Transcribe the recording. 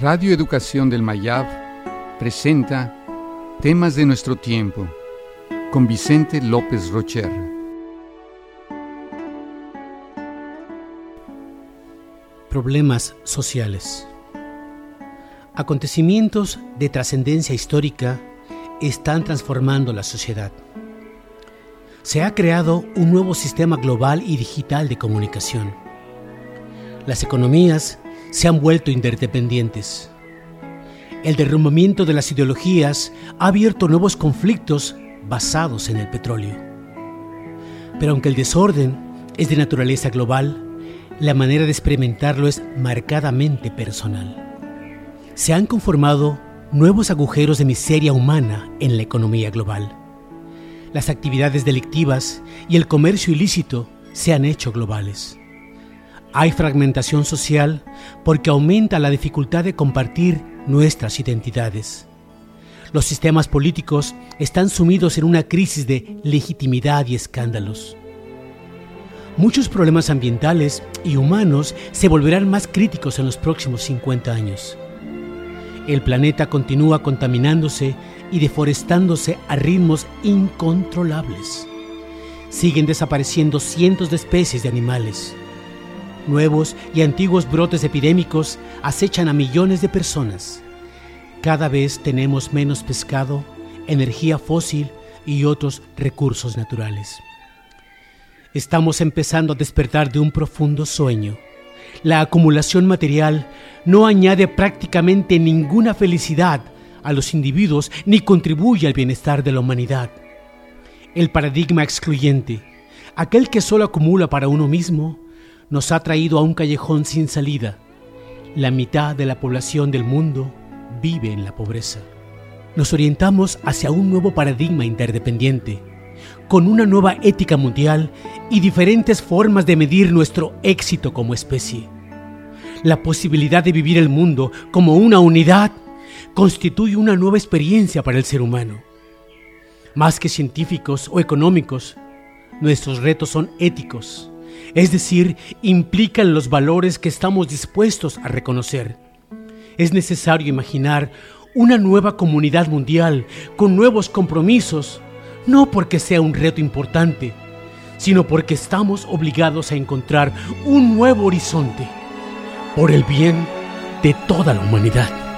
Radio Educación del Mayab presenta Temas de nuestro tiempo con Vicente López Rocher. Problemas sociales. Acontecimientos de trascendencia histórica están transformando la sociedad. Se ha creado un nuevo sistema global y digital de comunicación. Las economías se han vuelto interdependientes. El derrumbamiento de las ideologías ha abierto nuevos conflictos basados en el petróleo. Pero aunque el desorden es de naturaleza global, la manera de experimentarlo es marcadamente personal. Se han conformado nuevos agujeros de miseria humana en la economía global. Las actividades delictivas y el comercio ilícito se han hecho globales. Hay fragmentación social porque aumenta la dificultad de compartir nuestras identidades. Los sistemas políticos están sumidos en una crisis de legitimidad y escándalos. Muchos problemas ambientales y humanos se volverán más críticos en los próximos 50 años. El planeta continúa contaminándose y deforestándose a ritmos incontrolables. Siguen desapareciendo cientos de especies de animales. Nuevos y antiguos brotes epidémicos acechan a millones de personas. Cada vez tenemos menos pescado, energía fósil y otros recursos naturales. Estamos empezando a despertar de un profundo sueño. La acumulación material no añade prácticamente ninguna felicidad a los individuos ni contribuye al bienestar de la humanidad. El paradigma excluyente, aquel que solo acumula para uno mismo, nos ha traído a un callejón sin salida. La mitad de la población del mundo vive en la pobreza. Nos orientamos hacia un nuevo paradigma interdependiente, con una nueva ética mundial y diferentes formas de medir nuestro éxito como especie. La posibilidad de vivir el mundo como una unidad constituye una nueva experiencia para el ser humano. Más que científicos o económicos, nuestros retos son éticos, es decir, implican los valores que estamos dispuestos a reconocer. Es necesario imaginar una nueva comunidad mundial con nuevos compromisos, no porque sea un reto importante, sino porque estamos obligados a encontrar un nuevo horizonte por el bien de toda la humanidad.